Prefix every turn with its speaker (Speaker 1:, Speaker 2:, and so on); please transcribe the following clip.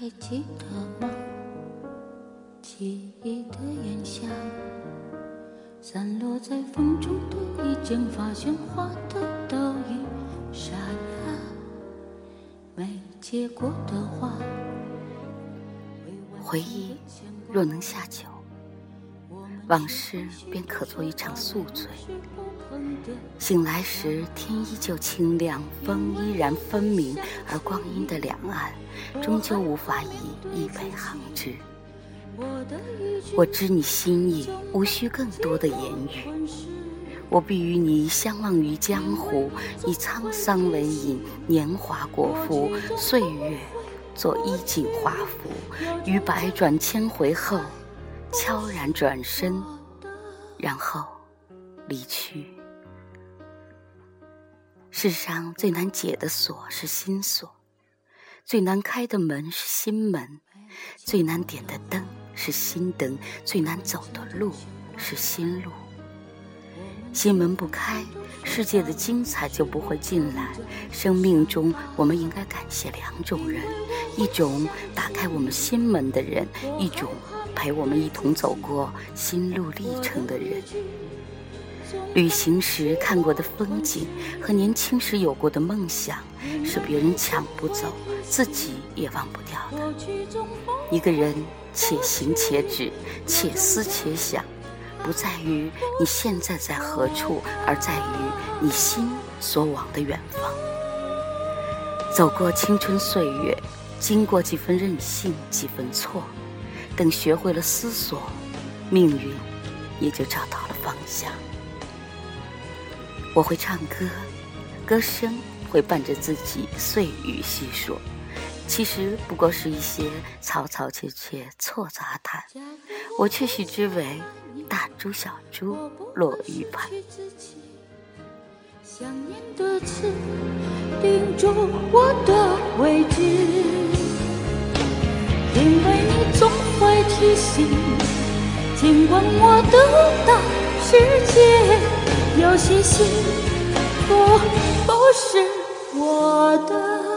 Speaker 1: 还记得吗？记忆的炎夏，散落在风中的一剪发，喧哗的倒影，沙哑，没结果的花。
Speaker 2: 回忆若能下酒，往事便可做一场宿醉。醒来时，天依旧清亮，风依然分明，而光阴的两岸，终究无法以一笔行之。我知你心意，无需更多的言语。我必与你相忘于江湖，以沧桑为饮，年华果腹，岁月做衣锦华服，于百转千回后，悄然转身，然后离去。世上最难解的锁是心锁，最难开的门是心门，最难点的灯是心灯，最难走的路是心路。心门不开，世界的精彩就不会进来。生命中，我们应该感谢两种人：一种打开我们心门的人，一种陪我们一同走过心路历程的人。旅行时看过的风景和年轻时有过的梦想，是别人抢不走，自己也忘不掉的。一个人且行且止，且思且想，不在于你现在在何处，而在于你心所往的远方。走过青春岁月，经过几分任性，几分错，等学会了思索，命运也就找到了方向。我会唱歌，歌声会伴着自己碎语细说，其实不过是一些嘈嘈切切错杂谈，我却许之为大珠小珠落玉盘。
Speaker 1: 想念的刺钉住我的位置，因为你总会提醒，尽管我的大世界。有些幸福不是我的。